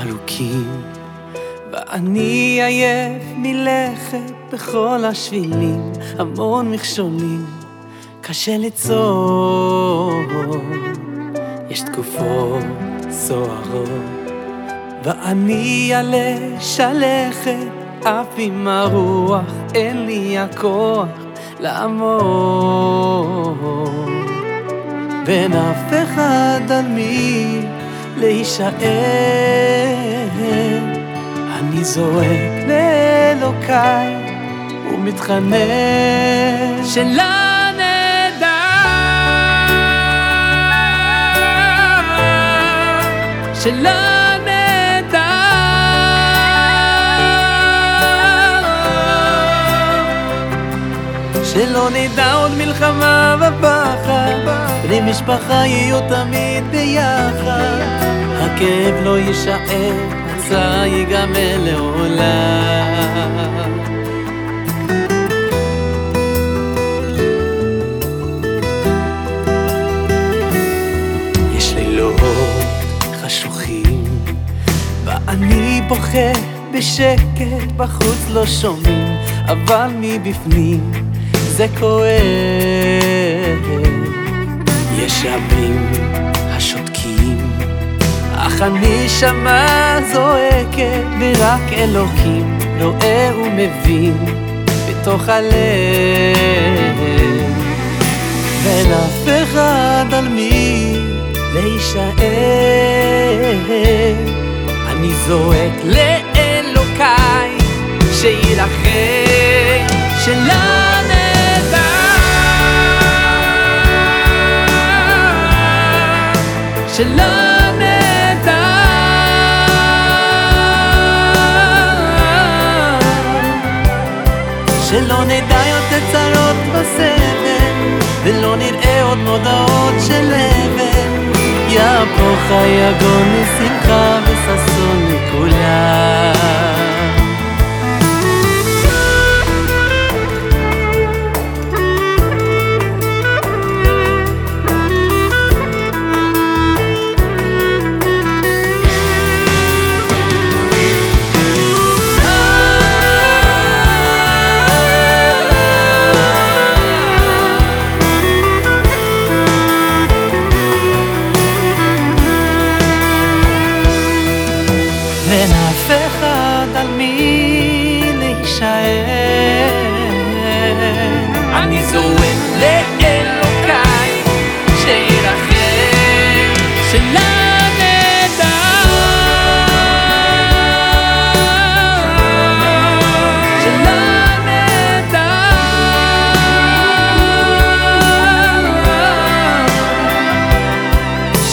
ארוכים, ואני עייף מלכת בכל השבילים, המון מכשולים, קשה לצור. יש תקופות סוערות, ואני עלה שלכת, אף עם הרוח, אין לי הכוח לעמוד. בין אף אחד על מי להישאר. אני זועק לאלוקיי ומתחנן שלא נדע, שלא נדע, שלא נדע עוד מלחמה ופחד, בני משפחה יהיו תמיד ביחד, הכאב לא יישאר, הצער ייגמר לעולם. יש לילות חשוכים, ואני בוכה בשקט, בחוץ לא שומעים, אבל מבפנים זה כואב. יש רבים אני שמה זועקת, ורק אלוקים רואה ומבין בתוך הלב. ואין אף אחד על מי להישאר. אני זועק לאלוקיי שיילחם, שלא נדע, שלא שלא נדע יותר צרות וסבל, ולא נראה עוד מודעות של אבל. יהפוך היגון לשמחה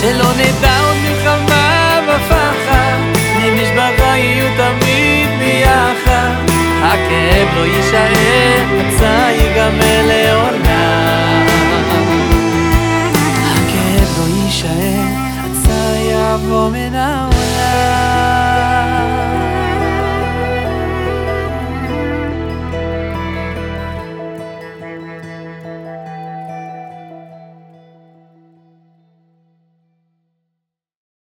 שלא נדע עוד מלחמה ופחד, בני משפחה יהיו תמיד ביחד. הכאב לא יישאר, הצער ייגמר לעולם. הכאב לא יישאר, הצער יעבור מן העולם.